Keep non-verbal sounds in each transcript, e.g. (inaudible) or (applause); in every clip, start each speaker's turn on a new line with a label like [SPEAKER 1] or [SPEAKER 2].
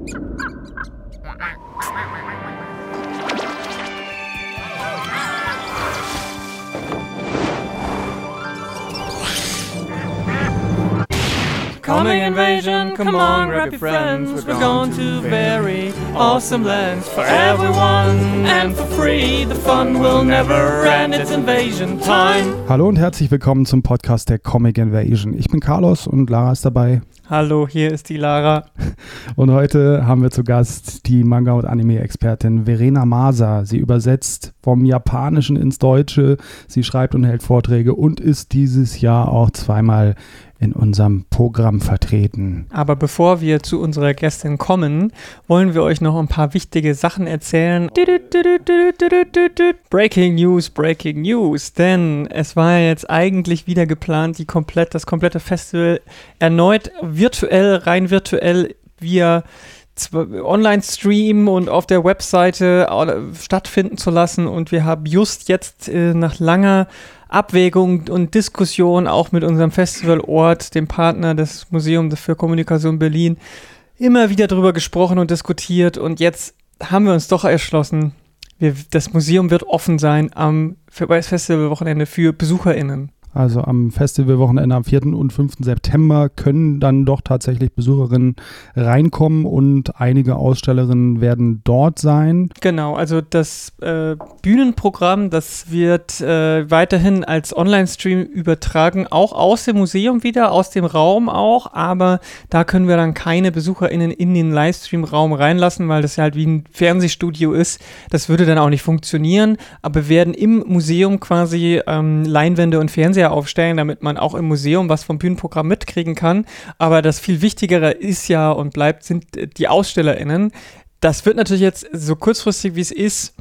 [SPEAKER 1] Ha ha ha! Coming invasion, come on, grab your friends. We're going to very awesome lands for everyone and for free. The fun will never end. It's invasion time.
[SPEAKER 2] Hallo und herzlich willkommen zum Podcast der Comic Invasion. Ich bin Carlos und Lara ist dabei.
[SPEAKER 1] Hallo, hier ist die Lara. (laughs)
[SPEAKER 2] Und heute haben wir zu Gast die Manga- und Anime-Expertin Verena Masa. Sie übersetzt vom Japanischen ins Deutsche, sie schreibt und hält Vorträge und ist dieses Jahr auch zweimal in unserem Programm vertreten.
[SPEAKER 1] Aber bevor wir zu unserer Gästin kommen, wollen wir euch noch ein paar wichtige Sachen erzählen. Breaking News, Breaking News, denn es war jetzt eigentlich wieder geplant, die komplett, das komplette Festival erneut virtuell, rein virtuell via Online-Stream und auf der Webseite stattfinden zu lassen. Und wir haben just jetzt äh, nach langer Abwägung und Diskussion auch mit unserem Festivalort, dem Partner des Museums für Kommunikation Berlin, immer wieder darüber gesprochen und diskutiert. Und jetzt haben wir uns doch erschlossen, wir, das Museum wird offen sein am Festivalwochenende für BesucherInnen.
[SPEAKER 2] Also am Festivalwochenende am 4. und 5. September können dann doch tatsächlich Besucherinnen reinkommen und einige Ausstellerinnen werden dort sein.
[SPEAKER 1] Genau, also das äh, Bühnenprogramm, das wird äh, weiterhin als Online-Stream übertragen, auch aus dem Museum wieder, aus dem Raum auch, aber da können wir dann keine BesucherInnen in den Livestream-Raum reinlassen, weil das ja halt wie ein Fernsehstudio ist. Das würde dann auch nicht funktionieren, aber werden im Museum quasi ähm, Leinwände und Fernseher Fernseher aufstellen, damit man auch im Museum was vom Bühnenprogramm mitkriegen kann. Aber das viel Wichtigere ist ja und bleibt, sind die AusstellerInnen. Das wird natürlich jetzt so kurzfristig wie es ist,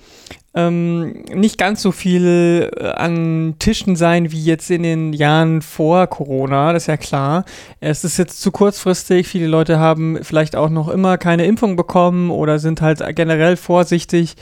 [SPEAKER 1] ähm, nicht ganz so viel äh, an Tischen sein wie jetzt in den Jahren vor Corona, das ist ja klar. Es ist jetzt zu kurzfristig, viele Leute haben vielleicht auch noch immer keine Impfung bekommen oder sind halt generell vorsichtig.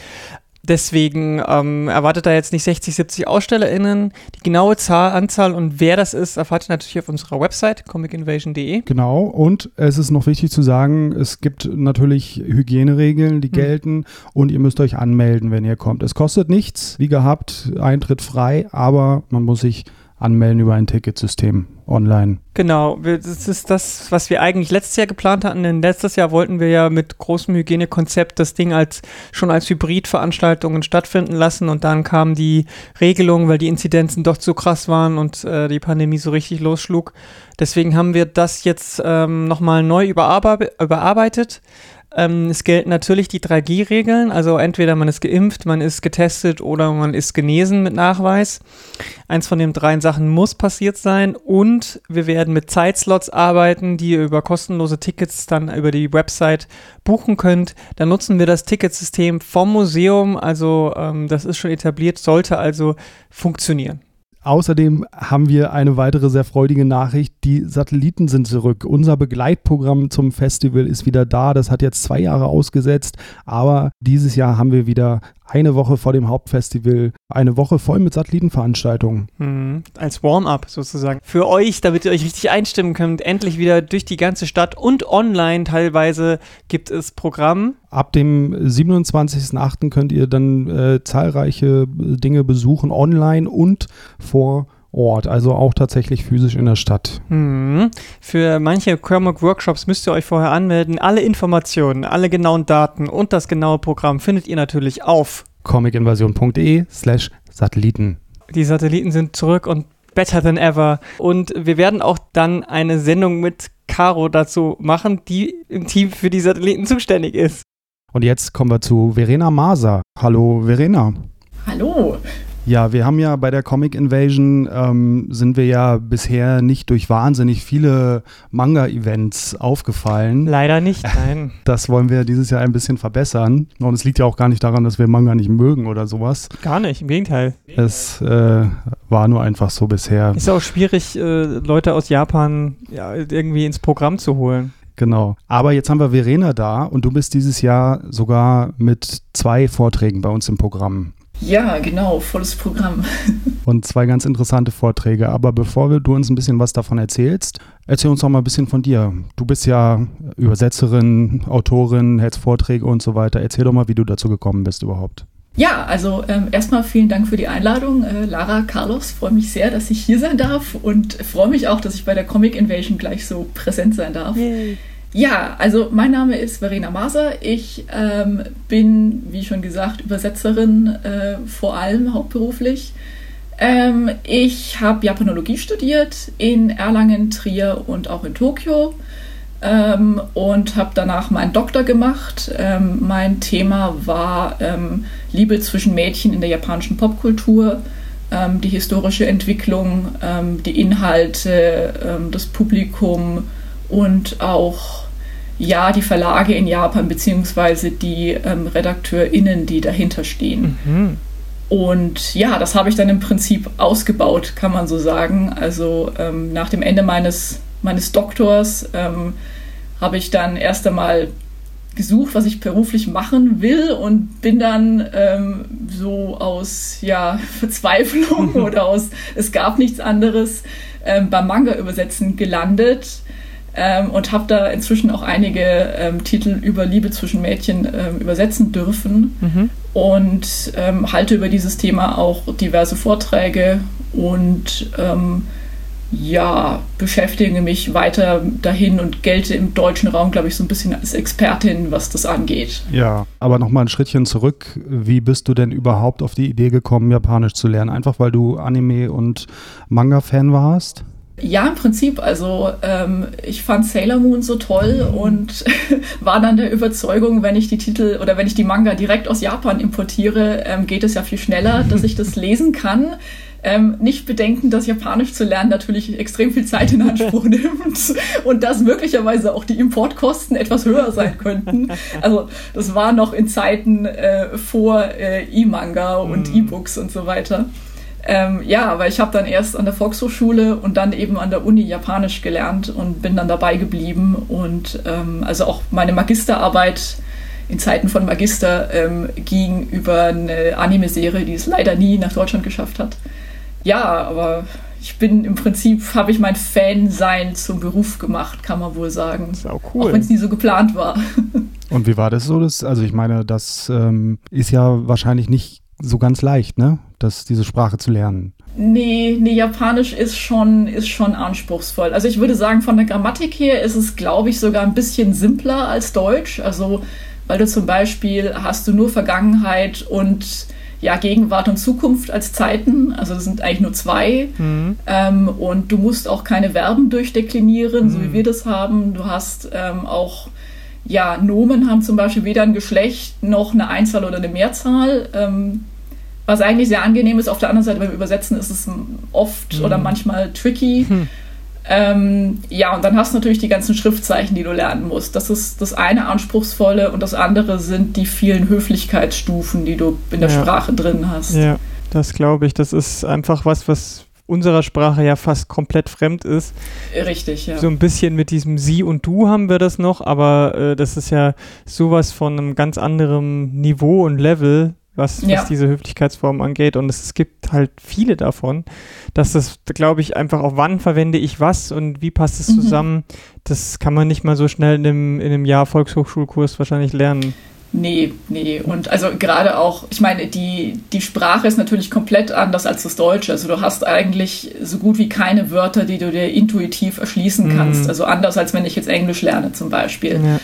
[SPEAKER 1] Deswegen ähm, erwartet da jetzt nicht 60, 70 AusstellerInnen. Die genaue Zahl, Anzahl und wer das ist, erfahrt ihr natürlich auf unserer Website comicinvasion.de.
[SPEAKER 2] Genau, und es ist noch wichtig zu sagen, es gibt natürlich Hygieneregeln, die hm. gelten und ihr müsst euch anmelden, wenn ihr kommt. Es kostet nichts, wie gehabt, Eintritt frei, aber man muss sich anmelden über ein Ticketsystem online.
[SPEAKER 1] Genau, das ist das, was wir eigentlich letztes Jahr geplant hatten, denn letztes Jahr wollten wir ja mit großem Hygienekonzept das Ding als schon als Hybridveranstaltungen stattfinden lassen und dann kam die Regelung, weil die Inzidenzen doch zu krass waren und äh, die Pandemie so richtig losschlug. Deswegen haben wir das jetzt ähm, nochmal neu überarbeitet ähm, es gelten natürlich die 3G-Regeln, also entweder man ist geimpft, man ist getestet oder man ist genesen mit Nachweis. Eins von den drei Sachen muss passiert sein und wir werden mit Zeitslots arbeiten, die ihr über kostenlose Tickets dann über die Website buchen könnt. Dann nutzen wir das Ticketsystem vom Museum, also ähm, das ist schon etabliert, sollte also funktionieren.
[SPEAKER 2] Außerdem haben wir eine weitere sehr freudige Nachricht. Die Satelliten sind zurück. Unser Begleitprogramm zum Festival ist wieder da. Das hat jetzt zwei Jahre ausgesetzt, aber dieses Jahr haben wir wieder eine Woche vor dem Hauptfestival, eine Woche voll mit Satellitenveranstaltungen.
[SPEAKER 1] Mhm. Als Warm-up sozusagen. Für euch, damit ihr euch richtig einstimmen könnt, endlich wieder durch die ganze Stadt und online teilweise gibt es Programm.
[SPEAKER 2] Ab dem 27.08. könnt ihr dann äh, zahlreiche Dinge besuchen, online und vor Ort, also auch tatsächlich physisch in der Stadt.
[SPEAKER 1] Mhm. Für manche Kermog-Workshops müsst ihr euch vorher anmelden. Alle Informationen, alle genauen Daten und das genaue Programm findet ihr natürlich auf
[SPEAKER 2] comicinvasion.de slash Satelliten.
[SPEAKER 1] Die Satelliten sind zurück und better than ever. Und wir werden auch dann eine Sendung mit Caro dazu machen, die im Team für die Satelliten zuständig ist.
[SPEAKER 2] Und jetzt kommen wir zu Verena Maser. Hallo Verena.
[SPEAKER 3] Hallo.
[SPEAKER 2] Ja, wir haben ja bei der Comic Invasion ähm, sind wir ja bisher nicht durch wahnsinnig viele Manga-Events aufgefallen.
[SPEAKER 1] Leider nicht, (laughs) nein.
[SPEAKER 2] Das wollen wir dieses Jahr ein bisschen verbessern. Und es liegt ja auch gar nicht daran, dass wir Manga nicht mögen oder sowas.
[SPEAKER 1] Gar nicht, im Gegenteil.
[SPEAKER 2] Es äh, war nur einfach so bisher.
[SPEAKER 1] Ist auch schwierig, äh, Leute aus Japan ja, irgendwie ins Programm zu holen.
[SPEAKER 2] Genau. Aber jetzt haben wir Verena da und du bist dieses Jahr sogar mit zwei Vorträgen bei uns im Programm.
[SPEAKER 3] Ja, genau, volles Programm. (laughs)
[SPEAKER 2] Und zwei ganz interessante Vorträge. Aber bevor du uns ein bisschen was davon erzählst, erzähl uns doch mal ein bisschen von dir. Du bist ja Übersetzerin, Autorin, hältst Vorträge und so weiter. Erzähl doch mal, wie du dazu gekommen bist überhaupt.
[SPEAKER 3] Ja, also ähm, erstmal vielen Dank für die Einladung. Äh, Lara, Carlos, freue mich sehr, dass ich hier sein darf und freue mich auch, dass ich bei der Comic Invasion gleich so präsent sein darf. Yay. Ja, also mein Name ist Verena Maser. Ich ähm, bin, wie schon gesagt, Übersetzerin, äh, vor allem hauptberuflich. Ähm, ich habe Japanologie studiert in Erlangen, Trier und auch in Tokio ähm, und habe danach meinen Doktor gemacht. Ähm, mein Thema war ähm, Liebe zwischen Mädchen in der japanischen Popkultur, ähm, die historische Entwicklung, die Inhalte, das Publikum und auch ja, die Verlage in Japan beziehungsweise die RedakteurInnen, die dahinter stehen. Mhm. Und ja, das habe ich dann im Prinzip ausgebaut, kann man so sagen. Also nach dem Ende meines meines Doktors ähm, habe ich dann erst einmal gesucht, was ich beruflich machen will und bin dann ähm, so aus ja, (laughs) Verzweiflung (laughs) oder aus es gab nichts anderes ähm, beim Manga übersetzen gelandet ähm, und habe da inzwischen auch einige ähm, Titel über Liebe zwischen Mädchen ähm, übersetzen dürfen mhm. und ähm, halte über dieses Thema auch diverse Vorträge und ja, beschäftige mich weiter dahin und gelte im deutschen Raum, glaube ich, so ein bisschen als Expertin, was das angeht.
[SPEAKER 2] Ja, aber nochmal ein Schrittchen zurück. Wie bist du denn überhaupt auf die Idee gekommen, Japanisch zu lernen? Einfach weil du Anime- und Manga-Fan warst?
[SPEAKER 3] Ja, im Prinzip. Also ähm, ich fand Sailor Moon so toll und (laughs) war dann der Überzeugung, wenn ich die Titel oder wenn ich die Manga direkt aus Japan importiere, ähm, geht es ja viel schneller, dass ich das (laughs) lesen kann. Ähm, nicht bedenken, dass Japanisch zu lernen natürlich extrem viel Zeit in Anspruch (laughs) nimmt und dass möglicherweise auch die Importkosten etwas höher sein könnten. Also das war noch in Zeiten äh, vor äh, E-Manga und mm. E-Books und so weiter. Ähm, ja, aber ich habe dann erst an der Volkshochschule und dann eben an der Uni Japanisch gelernt und bin dann dabei geblieben. Und ähm, also auch meine Magisterarbeit in Zeiten von Magister ähm, ging über eine Anime-Serie, die es leider nie nach Deutschland geschafft hat ja, aber ich bin im Prinzip, habe ich mein Fan-Sein zum Beruf gemacht, kann man wohl sagen.
[SPEAKER 2] Das ist auch cool.
[SPEAKER 3] Auch wenn es nie so geplant war. (laughs)
[SPEAKER 2] Und wie war das so? Das, also ich meine, das ähm, ist ja wahrscheinlich nicht so ganz leicht, ne? Das, diese Sprache zu lernen.
[SPEAKER 3] Nee, nee, Japanisch ist schon, ist schon anspruchsvoll. Also ich würde sagen, von der Grammatik her ist es, glaube ich, sogar ein bisschen simpler als Deutsch. Also, weil du zum Beispiel hast du nur Vergangenheit und ja, Gegenwart und Zukunft als Zeiten. Also das sind eigentlich nur zwei. Mhm. Ähm, und du musst auch keine Verben durchdeklinieren, mhm. so wie mhm. wir das haben. Du hast ähm, auch, ja, Nomen haben zum Beispiel weder ein Geschlecht noch eine Einzahl oder eine Mehrzahl. Ähm, was eigentlich sehr angenehm ist. Auf der anderen Seite beim Übersetzen ist es oft mhm. oder manchmal tricky. Hm. Ähm, ja, und dann hast du natürlich die ganzen Schriftzeichen, die du lernen musst. Das ist das eine Anspruchsvolle und das andere sind die vielen Höflichkeitsstufen, die du in der ja. Sprache drin hast.
[SPEAKER 1] Ja, das glaube ich. Das ist einfach was, was unserer Sprache ja fast komplett fremd ist.
[SPEAKER 3] Richtig, ja.
[SPEAKER 1] So ein bisschen mit diesem Sie und Du haben wir das noch, aber äh, das ist ja sowas von einem ganz anderen Niveau und Level, was, ja. was diese Höflichkeitsform angeht. Und es, es, gibt halt viele davon, dass das, glaube ich, einfach auch wann verwende ich was und wie passt es mhm. zusammen, das kann man nicht mal so schnell in einem, in einem Jahr Volkshochschulkurs wahrscheinlich lernen.
[SPEAKER 3] Nee, nee. Und also gerade auch, ich meine, die, die Sprache ist natürlich komplett anders als das Deutsche. Also du hast eigentlich so gut wie keine Wörter, die du dir intuitiv erschließen kannst. Mhm. Also anders als wenn ich jetzt Englisch lerne zum Beispiel. Ja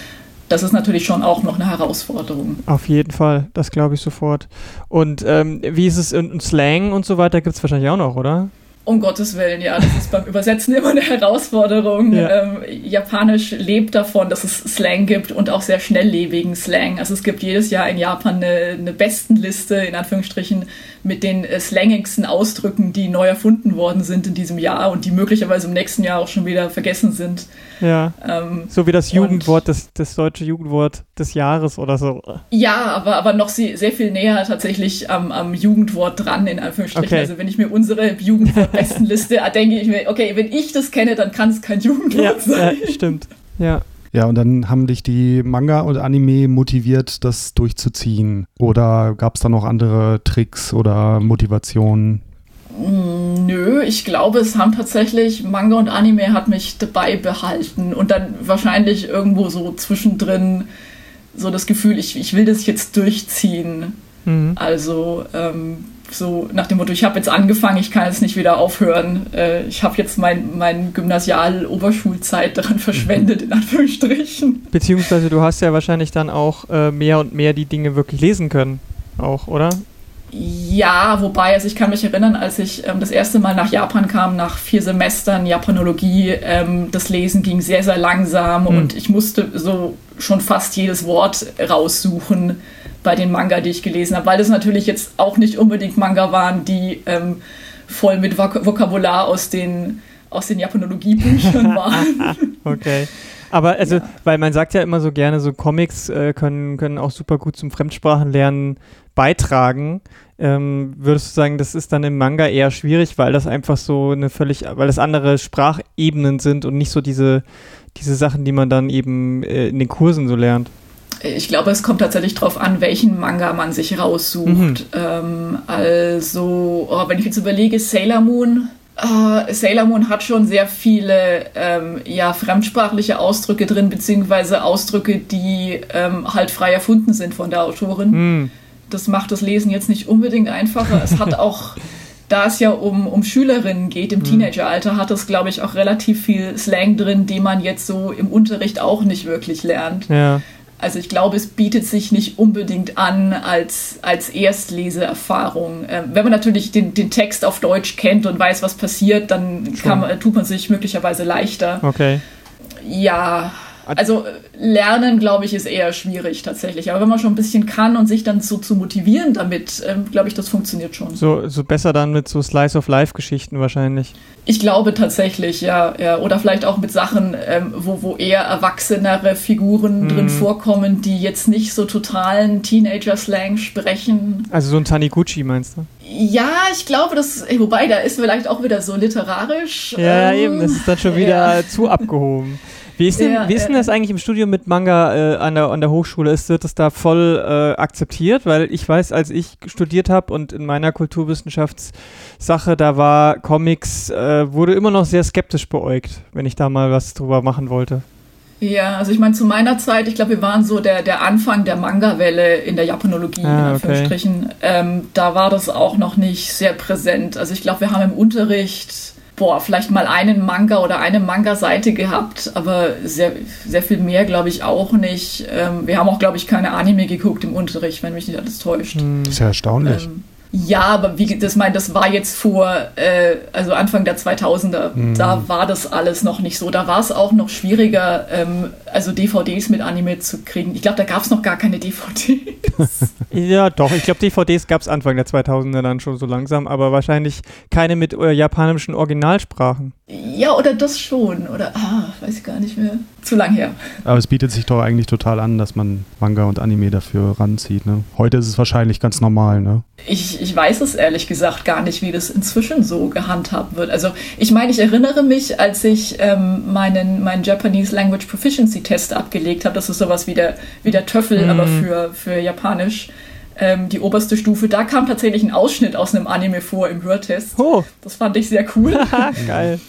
[SPEAKER 3] das ist natürlich schon auch noch eine Herausforderung.
[SPEAKER 1] Auf jeden Fall, das glaube ich sofort. Und ähm, wie ist es in Slang und so weiter, gibt es wahrscheinlich auch noch, oder?
[SPEAKER 3] Um Gottes Willen, ja, das ist beim Übersetzen (laughs) immer eine Herausforderung. Ja. Ähm, Japanisch lebt davon, dass es Slang gibt und auch sehr schnelllebigen Slang. Also es gibt jedes Jahr in Japan eine, eine Bestenliste, in Anführungsstrichen, mit den äh, slangigsten Ausdrücken, die neu erfunden worden sind in diesem Jahr und die möglicherweise im nächsten Jahr auch schon wieder vergessen sind.
[SPEAKER 1] Ja. Ähm, so wie das Jugendwort, das, das deutsche Jugendwort des Jahres oder so.
[SPEAKER 3] Ja, aber, aber noch sehr, sehr viel näher tatsächlich am, am Jugendwort dran, in Anführungsstrichen. Okay. Also wenn ich mir unsere Jugendwortbestenliste (laughs) denke ich mir, okay, wenn ich das kenne, dann kann es kein Jugendwort
[SPEAKER 1] ja,
[SPEAKER 3] sein.
[SPEAKER 1] Ja, stimmt. Ja.
[SPEAKER 2] Ja, und dann haben dich die Manga und Anime motiviert, das durchzuziehen. Oder gab es da noch andere Tricks oder Motivationen?
[SPEAKER 3] Mm, nö, ich glaube, es haben tatsächlich Manga und Anime hat mich dabei behalten und dann wahrscheinlich irgendwo so zwischendrin so das Gefühl, ich, ich will das jetzt durchziehen. Mhm. Also ähm, so nach dem Motto, ich habe jetzt angefangen, ich kann jetzt nicht wieder aufhören. Äh, ich habe jetzt mein, mein Gymnasial-Oberschulzeit daran verschwendet, in Anführungsstrichen.
[SPEAKER 1] Beziehungsweise du hast ja wahrscheinlich dann auch äh, mehr und mehr die Dinge wirklich lesen können, auch, oder?
[SPEAKER 3] Ja, wobei, also ich kann mich erinnern, als ich ähm, das erste Mal nach Japan kam, nach vier Semestern Japanologie, ähm, das Lesen ging sehr, sehr langsam mhm. und ich musste so schon fast jedes Wort raussuchen bei den Manga, die ich gelesen habe, weil das natürlich jetzt auch nicht unbedingt Manga waren, die ähm, voll mit Vok Vokabular aus den, aus den Japanologiebüchern (laughs) waren.
[SPEAKER 1] okay. Aber also, ja. weil man sagt ja immer so gerne, so Comics äh, können, können auch super gut zum Fremdsprachenlernen beitragen. Ähm, würdest du sagen, das ist dann im Manga eher schwierig, weil das einfach so eine völlig, weil das andere Sprachebenen sind und nicht so diese, diese Sachen, die man dann eben äh, in den Kursen so lernt?
[SPEAKER 3] Ich glaube, es kommt tatsächlich darauf an, welchen Manga man sich raussucht. Mhm. Ähm, also, oh, wenn ich jetzt überlege, Sailor Moon, Uh, Sailor Moon hat schon sehr viele ähm, ja, fremdsprachliche Ausdrücke drin, beziehungsweise Ausdrücke, die ähm, halt frei erfunden sind von der Autorin. Mm das macht das Lesen jetzt nicht unbedingt einfacher. Es hat auch, (laughs) da es ja um, um Schülerinnen geht im mhm. Teenageralter, hat es, glaube ich, auch relativ viel Slang drin, den man jetzt so im Unterricht auch nicht wirklich lernt.
[SPEAKER 1] Ja.
[SPEAKER 3] Also ich glaube, es bietet sich nicht unbedingt an als, als Erstleseerfahrung. Ähm, wenn man natürlich den, den Text auf Deutsch kennt und weiß, was passiert, dann kann, tut man sich möglicherweise leichter.
[SPEAKER 1] Okay.
[SPEAKER 3] Ja, also lernen, glaube ich, ist eher schwierig tatsächlich. Aber wenn man schon ein bisschen kann und sich dann so zu motivieren damit, ähm, glaube ich, das funktioniert schon.
[SPEAKER 1] So, so besser dann mit so Slice of Life-Geschichten wahrscheinlich.
[SPEAKER 3] Ich glaube tatsächlich, ja. ja. Oder vielleicht auch mit Sachen, ähm, wo, wo eher erwachsenere Figuren mhm. drin vorkommen, die jetzt nicht so totalen Teenager-Slang sprechen.
[SPEAKER 1] Also so ein Taniguchi meinst du?
[SPEAKER 3] Ja, ich glaube, das, wobei, da ist vielleicht auch wieder so literarisch.
[SPEAKER 1] Ja, ähm, eben, das ist dann schon wieder (laughs) ja. zu abgehoben. Wie ist denn, ja, wie ist denn das eigentlich im Studium mit Manga äh, an, der, an der Hochschule? Ist, wird das da voll äh, akzeptiert? Weil ich weiß, als ich studiert habe und in meiner Kulturwissenschaftssache, da war Comics, äh, wurde immer noch sehr skeptisch beäugt, wenn ich da mal was drüber machen wollte.
[SPEAKER 3] Ja, also ich meine, zu meiner Zeit, ich glaube, wir waren so der, der Anfang der Manga-Welle in der Japanologie, ah, in Anführungsstrichen. Okay. Ähm, da war das auch noch nicht sehr präsent. Also ich glaube, wir haben im Unterricht boah, vielleicht mal einen Manga oder eine Manga-Seite gehabt, aber sehr, sehr viel mehr glaube ich auch nicht. Ähm, wir haben auch, glaube ich, keine Anime geguckt im Unterricht, wenn mich nicht alles täuscht.
[SPEAKER 2] Das ist ja erstaunlich. Ähm,
[SPEAKER 3] ja, aber wie das mein, das war jetzt vor, äh, also Anfang der 2000er. Mhm. Da war das alles noch nicht so. Da war es auch noch schwieriger, ähm, also DVDs mit Anime zu kriegen. Ich glaube, da gab es noch gar keine DVDs. (laughs)
[SPEAKER 1] ja, doch. Ich glaube, DVDs gab es Anfang der 2000er dann schon so langsam, aber wahrscheinlich keine mit äh, japanischen Originalsprachen.
[SPEAKER 3] Ja, oder das schon. Oder, ah, weiß ich gar nicht mehr. Zu lang her.
[SPEAKER 2] Aber es bietet sich doch eigentlich total an, dass man Manga und Anime dafür ranzieht. Ne? Heute ist es wahrscheinlich ganz normal, ne?
[SPEAKER 3] Ich, ich weiß es ehrlich gesagt gar nicht, wie das inzwischen so gehandhabt wird. Also ich meine, ich erinnere mich, als ich ähm, meinen, meinen Japanese Language Proficiency Test abgelegt habe, das ist sowas wie der, wie der TOEFL, mhm. aber für, für Japanisch ähm, die oberste Stufe. Da kam tatsächlich ein Ausschnitt aus einem Anime vor im Hörtest.
[SPEAKER 1] Oh.
[SPEAKER 3] Das fand ich sehr cool. (laughs)
[SPEAKER 1] Geil.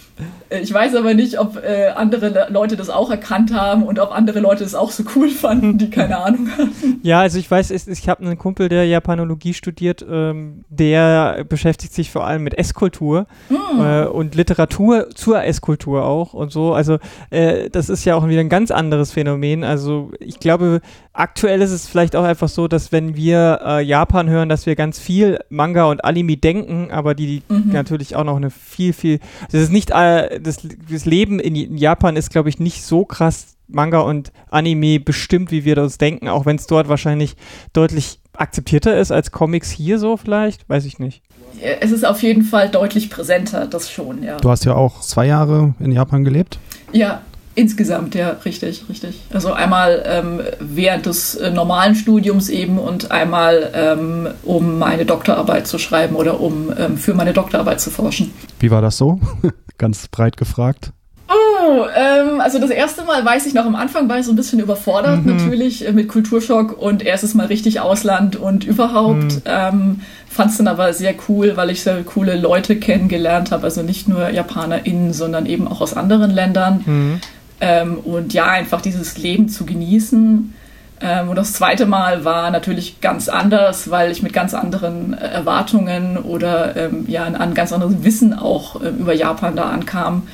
[SPEAKER 3] Äh, ich weiß aber nicht, ob äh, andere Leute das auch erkannt haben und ob andere Leute das auch so cool (laughs) fanden, die keine Ahnung haben.
[SPEAKER 1] Ja, also ich weiß, ich, habe einen Kumpel, der Japanologie studiert, ähm, der beschäftigt sich vor allem mit Esskultur mm. äh, und Literatur zur Esskultur auch und so. Also äh, das ist ja auch wieder ein ganz anderes Phänomen. Also ich glaube, aktuell ist es vielleicht auch einfach so, dass wenn wir äh, Japan hören, dass wir ganz viel Manga und Anime denken, aber die, die mhm. natürlich auch noch eine viel, viel, das ist nicht das, das Leben in Japan ist, glaube ich, nicht so krass Manga und Anime bestimmt, wie wir das denken, auch wenn es dort wahrscheinlich deutlich akzeptierter ist als Comics hier so vielleicht, weiß ich nicht.
[SPEAKER 3] Es ist auf jeden Fall deutlich präsenter, das schon, ja.
[SPEAKER 2] Du hast ja auch zwei Jahre in Japan gelebt?
[SPEAKER 3] Ja, Insgesamt, ja, richtig, richtig. Also einmal ähm, während des äh, normalen Studiums eben und einmal ähm, um meine Doktorarbeit zu schreiben oder um ähm, für meine Doktorarbeit zu forschen.
[SPEAKER 2] Wie war das so? (laughs) Ganz breit gefragt.
[SPEAKER 3] Oh, ähm, also das erste Mal weiß ich noch, am Anfang war ich so ein bisschen überfordert mhm. natürlich äh, mit Kulturschock und erstes Mal richtig Ausland und überhaupt. Mhm. Ähm, Fand es dann aber sehr cool, weil ich sehr coole Leute kennengelernt habe, also nicht nur JapanerInnen, sondern eben auch aus anderen Ländern. Mhm. Ähm, und ja, einfach dieses Leben zu genießen. Ähm, und das zweite Mal war natürlich ganz anders, weil ich mit ganz anderen äh, Erwartungen oder ähm, ja, ein, ein ganz anderes Wissen auch äh, über Japan da ankam.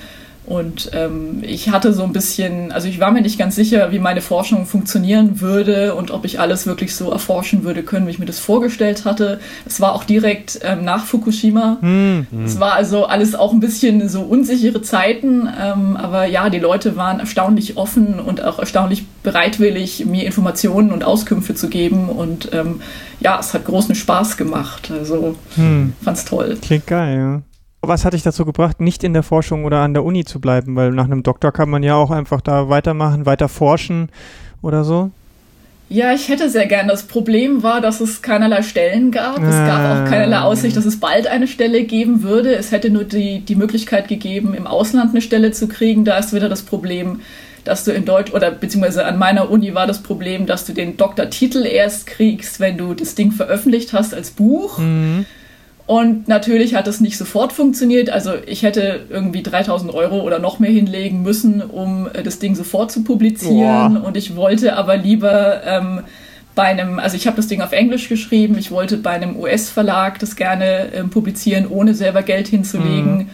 [SPEAKER 3] Und ähm, ich hatte so ein bisschen, also ich war mir nicht ganz sicher, wie meine Forschung funktionieren würde und ob ich alles wirklich so erforschen würde können, wie ich mir das vorgestellt hatte. Es war auch direkt ähm, nach Fukushima. Hm. Es war also alles auch ein bisschen so unsichere Zeiten, ähm, aber ja, die Leute waren erstaunlich offen und auch erstaunlich bereitwillig, mir Informationen und Auskünfte zu geben. Und ähm, ja, es hat großen Spaß gemacht. Also hm. fand's toll.
[SPEAKER 1] Klingt geil, ja. Was hat dich dazu gebracht, nicht in der Forschung oder an der Uni zu bleiben? Weil nach einem Doktor kann man ja auch einfach da weitermachen, weiter forschen oder so.
[SPEAKER 3] Ja, ich hätte sehr gern. Das Problem war, dass es keinerlei Stellen gab. Es gab auch keinerlei ah. Aussicht, dass es bald eine Stelle geben würde. Es hätte nur die, die Möglichkeit gegeben, im Ausland eine Stelle zu kriegen. Da ist wieder das Problem, dass du in Deutsch oder beziehungsweise an meiner Uni war das Problem, dass du den Doktortitel erst kriegst, wenn du das Ding veröffentlicht hast als Buch. Mhm. Und natürlich hat es nicht sofort funktioniert. Also ich hätte irgendwie 3000 Euro oder noch mehr hinlegen müssen, um äh, das Ding sofort zu publizieren. Boah. Und ich wollte aber lieber ähm, bei einem, also ich habe das Ding auf Englisch geschrieben, ich wollte bei einem US-Verlag das gerne ähm, publizieren, ohne selber Geld hinzulegen. Mhm.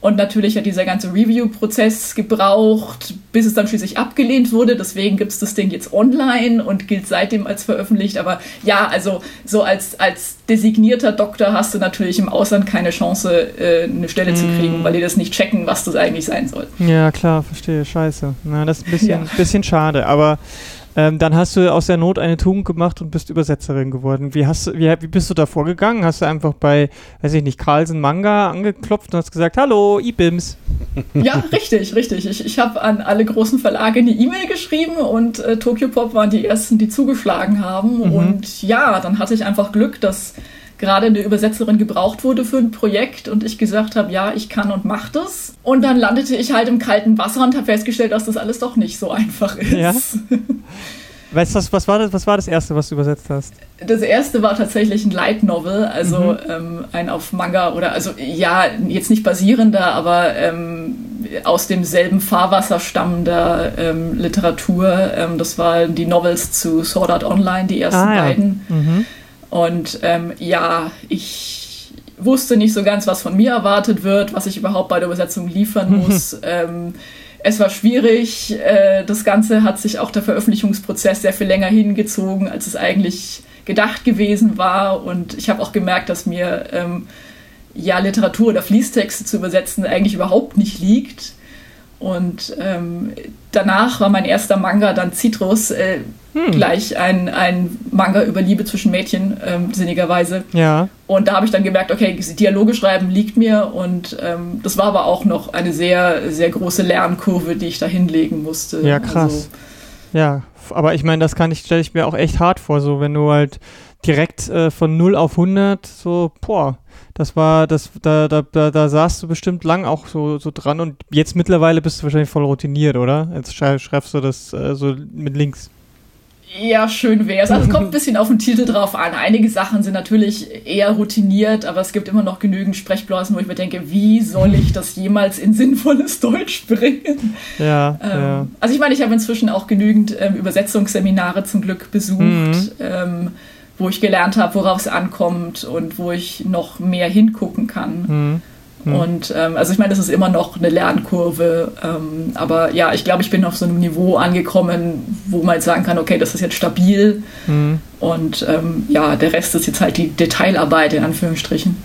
[SPEAKER 3] Und natürlich hat dieser ganze Review-Prozess gebraucht, bis es dann schließlich abgelehnt wurde. Deswegen gibt es das Ding jetzt online und gilt seitdem als veröffentlicht. Aber ja, also so als, als designierter Doktor hast du natürlich im Ausland keine Chance, äh, eine Stelle mm. zu kriegen, weil die das nicht checken, was das eigentlich sein soll.
[SPEAKER 1] Ja, klar, verstehe. Scheiße. Na, das ist ein bisschen, (laughs) ja. bisschen schade. Aber ähm, dann hast du aus der Not eine Tugend gemacht und bist Übersetzerin geworden. Wie, hast, wie, wie bist du da vorgegangen? Hast du einfach bei, weiß ich nicht, Carlsen Manga angeklopft und hast gesagt, hallo, IBIMS? (laughs)
[SPEAKER 3] Ja, richtig, richtig. Ich, ich habe an alle großen Verlage eine E-Mail geschrieben und äh, Tokyo Pop waren die ersten, die zugeschlagen haben. Mhm. Und ja, dann hatte ich einfach Glück, dass gerade eine Übersetzerin gebraucht wurde für ein Projekt und ich gesagt habe, ja, ich kann und mach das. Und dann landete ich halt im kalten Wasser und habe festgestellt, dass das alles doch nicht so einfach ist. Ja. (laughs)
[SPEAKER 1] Weißt du, was war, das, was war das erste, was du übersetzt hast?
[SPEAKER 3] Das erste war tatsächlich ein Light Novel, also mhm. ähm, ein auf Manga oder, also ja, jetzt nicht basierender, aber ähm, aus demselben Fahrwasser stammender ähm, Literatur. Ähm, das waren die Novels zu Sword Art Online, die ersten ah, ja. beiden. Mhm. Und ähm, ja, ich wusste nicht so ganz, was von mir erwartet wird, was ich überhaupt bei der Übersetzung liefern muss. ähm, es war schwierig. Äh, das Ganze hat sich auch der Veröffentlichungsprozess sehr viel länger hingezogen, als es eigentlich gedacht gewesen war. Und ich habe auch gemerkt, dass mir ähm, ja Literatur oder Fließtexte zu übersetzen eigentlich überhaupt nicht liegt. Und ähm, danach war mein erster Manga dann Citrus, äh, hm. gleich ein, ein Manga über Liebe zwischen Mädchen, ähm, sinnigerweise.
[SPEAKER 1] Ja.
[SPEAKER 3] Und da habe ich dann gemerkt, okay, Dialoge schreiben liegt mir und ähm, das war aber auch noch eine sehr, sehr große Lernkurve, die ich da hinlegen musste.
[SPEAKER 1] Ja, krass. Also, ja, aber ich meine, das kann ich, stelle ich mir auch echt hart vor, so wenn du halt direkt äh, von 0 auf 100 so, boah, das war, das, da, da, da, da saßt du bestimmt lang auch so, so dran und jetzt mittlerweile bist du wahrscheinlich voll routiniert, oder? Jetzt schreibst du das äh, so mit links.
[SPEAKER 3] Ja, schön wäre es. Also es kommt ein bisschen auf den Titel drauf an. Einige Sachen sind natürlich eher routiniert, aber es gibt immer noch genügend Sprechblasen, wo ich mir denke, wie soll ich das jemals in sinnvolles Deutsch bringen?
[SPEAKER 1] Ja. Ähm, ja.
[SPEAKER 3] Also ich meine, ich habe inzwischen auch genügend ähm, Übersetzungsseminare zum Glück besucht. Mhm. Ähm, wo ich gelernt habe, worauf es ankommt und wo ich noch mehr hingucken kann. Mhm. Mhm. Und ähm, also ich meine, das ist immer noch eine Lernkurve, ähm, aber ja, ich glaube, ich bin auf so einem Niveau angekommen, wo man jetzt sagen kann, okay, das ist jetzt stabil mhm. und ähm, ja, der Rest ist jetzt halt die Detailarbeit in Anführungsstrichen.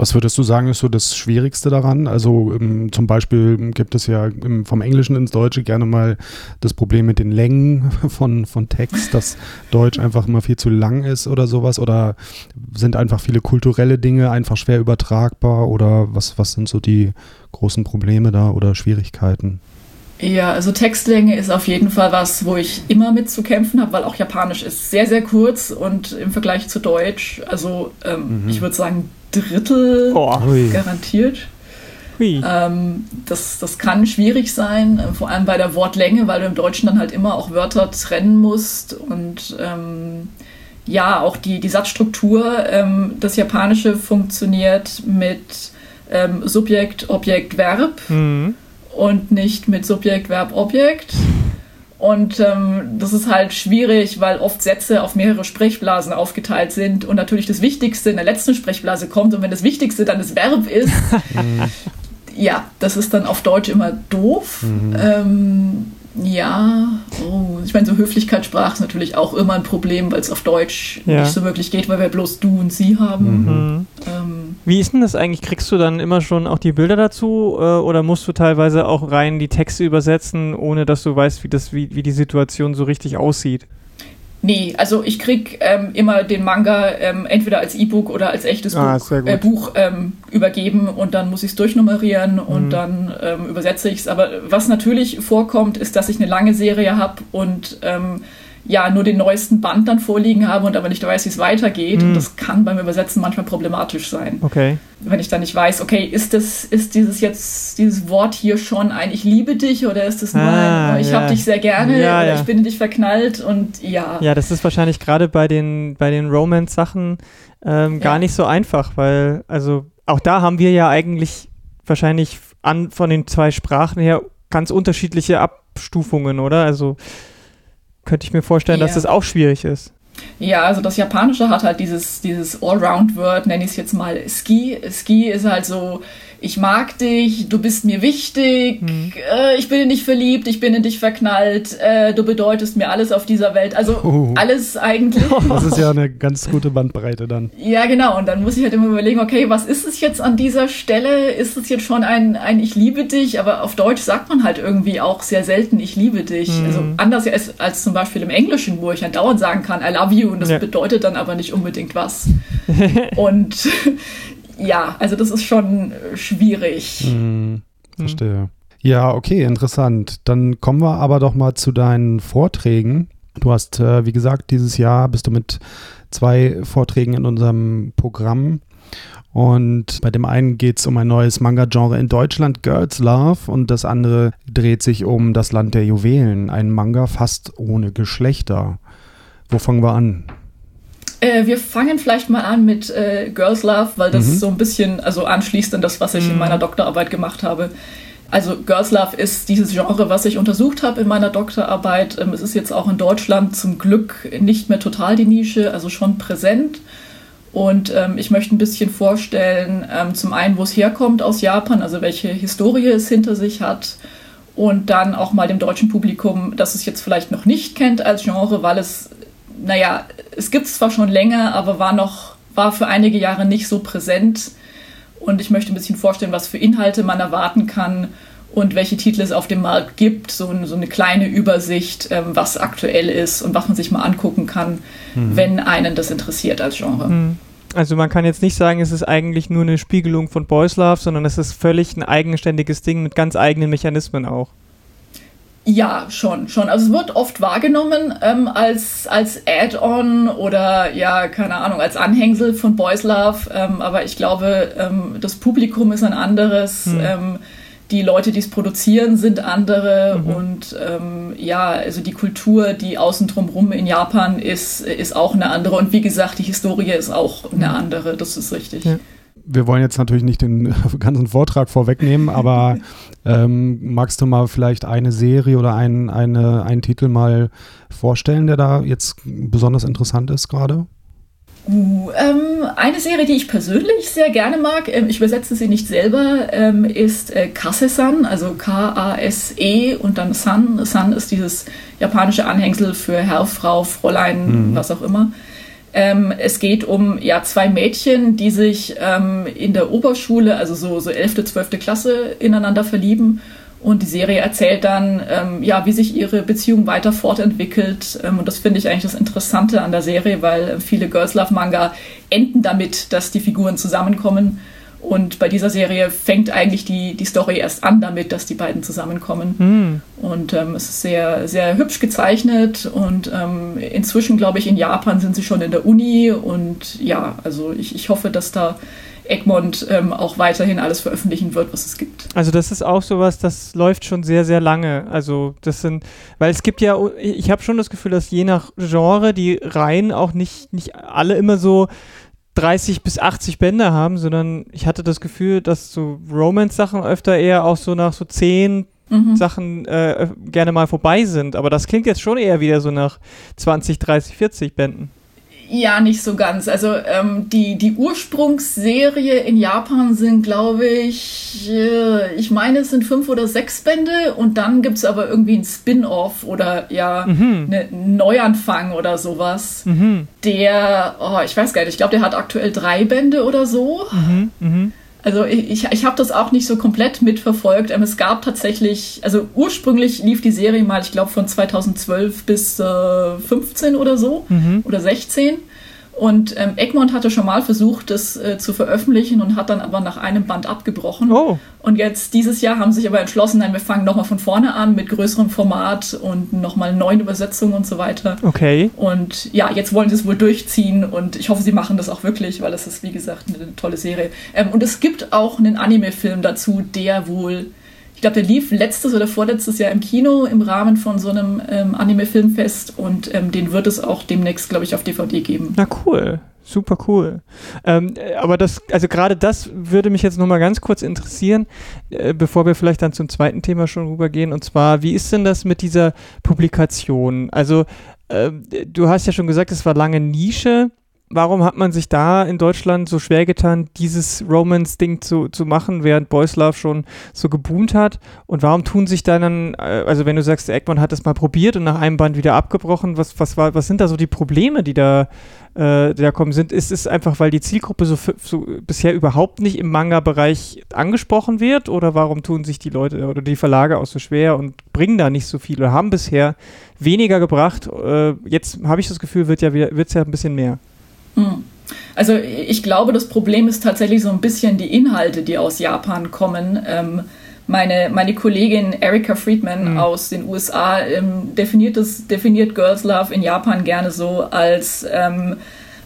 [SPEAKER 2] Was würdest du sagen, ist so das Schwierigste daran? Also ähm, zum Beispiel gibt es ja im, vom Englischen ins Deutsche gerne mal das Problem mit den Längen (laughs) von, von Text, dass Deutsch einfach immer viel zu lang ist oder sowas. Oder sind einfach viele kulturelle Dinge einfach schwer übertragbar? Oder was, was sind so die großen Probleme da oder Schwierigkeiten?
[SPEAKER 3] Ja, also Textlänge ist auf jeden Fall was, wo ich immer mit zu kämpfen habe, weil auch Japanisch ist sehr, sehr kurz und im Vergleich zu Deutsch, also ähm, mhm. ich würde sagen Drittel oh. garantiert. Ähm, das, das kann schwierig sein, äh, vor allem bei der Wortlänge, weil du im Deutschen dann halt immer auch Wörter trennen musst und ähm, ja, auch die, die Satzstruktur. Ähm, das Japanische funktioniert mit ähm, Subjekt, Objekt, Verb mhm. und nicht mit Subjekt, Verb, Objekt. Und ähm, das ist halt schwierig, weil oft Sätze auf mehrere Sprechblasen aufgeteilt sind und natürlich das Wichtigste in der letzten Sprechblase kommt. Und wenn das Wichtigste dann das Verb ist, (laughs) ja, das ist dann auf Deutsch immer doof. Mhm. Ähm, ja, oh, ich meine, so Höflichkeitssprache ist natürlich auch immer ein Problem, weil es auf Deutsch ja. nicht so wirklich geht, weil wir bloß du und sie haben. Mhm.
[SPEAKER 1] Ähm, Wie ist denn das eigentlich? Kriegst du dann immer schon auch die Bilder dazu äh, oder musst du teilweise auch rein die Texte übersetzen, ohne dass du weißt, wie, das, wie, wie die Situation so richtig aussieht?
[SPEAKER 3] Nee, also ich krieg ähm, immer den Manga ähm, entweder als E-Book oder als echtes ah, Buch, äh, Buch ähm, übergeben und dann muss ich es durchnummerieren und mhm. dann ähm, übersetze ich es. Aber was natürlich vorkommt, ist, dass ich eine lange Serie habe und ähm, ja nur den neuesten Band dann vorliegen habe und aber nicht weiß, wie es weitergeht. Mhm. Und das kann beim Übersetzen manchmal problematisch sein.
[SPEAKER 1] Okay.
[SPEAKER 3] Wenn ich dann nicht weiß, okay, ist das, ist dieses jetzt, dieses Wort hier schon ein Ich liebe dich oder ist es nur ah, ein oh, Ich ja. habe dich sehr gerne ja, oder ja. ich bin in dich verknallt und ja.
[SPEAKER 1] Ja, das ist wahrscheinlich gerade bei den, bei den Romance-Sachen ähm, gar nicht so einfach, weil, also auch da haben wir ja eigentlich wahrscheinlich an, von den zwei Sprachen her ganz unterschiedliche Abstufungen, oder? Also könnte ich mir vorstellen, ja. dass das auch schwierig ist.
[SPEAKER 3] Ja, also das Japanische hat halt dieses, dieses Allround-Word, nenne ich es jetzt mal Ski. Ski ist halt so, ich mag dich, du bist mir wichtig, mhm. äh, ich bin in dich verliebt, ich bin in dich verknallt, äh, du bedeutest mir alles auf dieser Welt. Also oh. alles eigentlich. (laughs)
[SPEAKER 2] Das ist ja eine ganz gute Bandbreite dann.
[SPEAKER 3] Ja, genau. Und dann muss ich halt immer überlegen, okay, was ist es jetzt an dieser Stelle? Ist es jetzt schon ein, ein Ich liebe dich? Aber auf Deutsch sagt man halt irgendwie auch sehr selten Ich liebe dich. Mhm. Also anders als, als zum Beispiel im Englischen, wo ich dann dauernd sagen kann, I love you und das ja. bedeutet dann aber nicht unbedingt was. (laughs) (laughs) und ja, also das ist schon schwierig.
[SPEAKER 2] Hm, verstehe. Ja, okay, interessant. Dann kommen wir aber doch mal zu deinen Vorträgen. Du hast, äh, wie gesagt, dieses Jahr bist du mit zwei Vorträgen in unserem Programm. Und bei dem einen geht es um ein neues Manga-Genre in Deutschland, Girls Love, und das andere dreht sich um das Land der Juwelen, ein Manga fast ohne Geschlechter. Wo fangen wir an?
[SPEAKER 3] Äh, wir fangen vielleicht mal an mit äh, Girls Love, weil das mhm. so ein bisschen also anschließt an das, was ich mhm. in meiner Doktorarbeit gemacht habe. Also Girls Love ist dieses Genre, was ich untersucht habe in meiner Doktorarbeit. Ähm, es ist jetzt auch in Deutschland zum Glück nicht mehr total die Nische, also schon präsent. Und ähm, ich möchte ein bisschen vorstellen, ähm, zum einen, wo es herkommt aus Japan, also welche Historie es hinter sich hat. Und dann auch mal dem deutschen Publikum, das es jetzt vielleicht noch nicht kennt als Genre, weil es naja, es gibt es zwar schon länger, aber war noch, war für einige Jahre nicht so präsent. Und ich möchte ein bisschen vorstellen, was für Inhalte man erwarten kann und welche Titel es auf dem Markt gibt. So, so eine kleine Übersicht, ähm, was aktuell ist und was man sich mal angucken kann, mhm. wenn einen das interessiert als Genre. Mhm.
[SPEAKER 1] Also man kann jetzt nicht sagen, es ist eigentlich nur eine Spiegelung von Boys Love, sondern es ist völlig ein eigenständiges Ding mit ganz eigenen Mechanismen auch.
[SPEAKER 3] Ja, schon, schon. Also es wird oft wahrgenommen ähm, als, als Add-on oder ja, keine Ahnung, als Anhängsel von Boys Love. Ähm, aber ich glaube, ähm, das Publikum ist ein anderes. Hm. die Leute, die es produzieren, sind andere. Mhm. Und ähm, ja, also die Kultur, die außen drumherum in Japan ist, ist auch eine andere. Und wie gesagt, die Historie ist auch eine andere. Das ist richtig. Ja
[SPEAKER 2] wir wollen jetzt natürlich nicht den (laughs) ganzen Vortrag vorwegnehmen, aber (laughs) ähm, magst du mal vielleicht eine Serie oder ein, eine, einen Titel mal vorstellen, der da jetzt besonders interessant ist gerade?
[SPEAKER 3] Uh, ähm, eine Serie, die ich persönlich sehr gerne mag, ähm, ich übersetze sie nicht selber, ähm, ist äh, Kase-san, also K-A-S-E und dann San. San ist dieses japanische Anhängsel für Herr, Frau, Fräulein, mhm. was auch immer. Ähm, es geht um ja, zwei Mädchen, die sich ähm, in der Oberschule, also so, so 11., 12. Klasse, ineinander verlieben. Und die Serie erzählt dann, ähm, ja, wie sich ihre Beziehung weiter fortentwickelt. Ähm, und das finde ich eigentlich das Interessante an der Serie, weil viele Girls Love Manga enden damit, dass die Figuren zusammenkommen. Und bei dieser Serie fängt eigentlich die, die Story erst an damit, dass die beiden zusammenkommen. Mhm. Und ähm, es ist sehr, sehr hübsch gezeichnet. Und ähm, inzwischen, glaube ich, in Japan sind sie schon in der Uni. Und ja, also ich, ich hoffe, dass da Egmont ähm, auch weiterhin alles veröffentlichen wird, was es gibt.
[SPEAKER 1] Also das ist auch sowas, das läuft schon sehr, sehr lange. Also das sind, weil es gibt ja, ich habe schon das Gefühl, dass je nach Genre die Reihen auch nicht, nicht alle immer so 30 bis 80 Bände haben, sondern ich hatte das Gefühl, dass so Romance-Sachen öfter eher auch so nach so 10 mhm. Sachen äh, gerne mal vorbei sind. Aber das klingt jetzt schon eher wieder so nach 20, 30, 40 Bänden.
[SPEAKER 3] Ja, nicht so ganz. Also ähm, die, die Ursprungsserie in Japan sind, glaube ich, äh, ich meine, es sind fünf oder sechs Bände und dann gibt es aber irgendwie ein Spin-off oder ja, mhm. ne, einen Neuanfang oder sowas. Mhm. Der, oh, ich weiß gar nicht, ich glaube, der hat aktuell drei Bände oder so. Mhm. Also ich, ich habe das auch nicht so komplett mitverfolgt. Es gab tatsächlich, also ursprünglich lief die Serie mal, ich glaube von 2012 bis äh, 15 oder so mhm. oder 16. Und ähm, Egmont hatte schon mal versucht, das äh, zu veröffentlichen und hat dann aber nach einem Band abgebrochen. Oh. Und jetzt dieses Jahr haben sie sich aber entschlossen, nein, wir fangen nochmal von vorne an mit größerem Format und nochmal neuen Übersetzungen und so weiter.
[SPEAKER 1] Okay.
[SPEAKER 3] Und ja, jetzt wollen sie es wohl durchziehen und ich hoffe, sie machen das auch wirklich, weil es ist, wie gesagt, eine tolle Serie. Ähm, und es gibt auch einen Anime-Film dazu, der wohl ich glaube, der lief letztes oder vorletztes Jahr im Kino im Rahmen von so einem ähm, Anime-Filmfest und ähm, den wird es auch demnächst, glaube ich, auf DVD geben.
[SPEAKER 1] Na cool. Super cool. Ähm, aber das, also gerade das würde mich jetzt nochmal ganz kurz interessieren, äh, bevor wir vielleicht dann zum zweiten Thema schon rübergehen. Und zwar, wie ist denn das mit dieser Publikation? Also, äh, du hast ja schon gesagt, es war lange Nische warum hat man sich da in Deutschland so schwer getan, dieses Romance-Ding zu, zu machen, während Boys Love schon so geboomt hat? Und warum tun sich dann, äh, also wenn du sagst, Eggman hat es mal probiert und nach einem Band wieder abgebrochen, was, was, war, was sind da so die Probleme, die da, äh, die da kommen? Sind, ist es einfach, weil die Zielgruppe so, so bisher überhaupt nicht im Manga-Bereich angesprochen wird? Oder warum tun sich die Leute oder die Verlage auch so schwer und bringen da nicht so viel oder haben bisher weniger gebracht? Äh, jetzt habe ich das Gefühl, wird ja wird's ja ein bisschen mehr.
[SPEAKER 3] Hm. Also ich glaube, das Problem ist tatsächlich so ein bisschen die Inhalte, die aus Japan kommen. Ähm, meine, meine Kollegin Erika Friedman mhm. aus den USA ähm, definiert, das, definiert Girls Love in Japan gerne so als, ähm,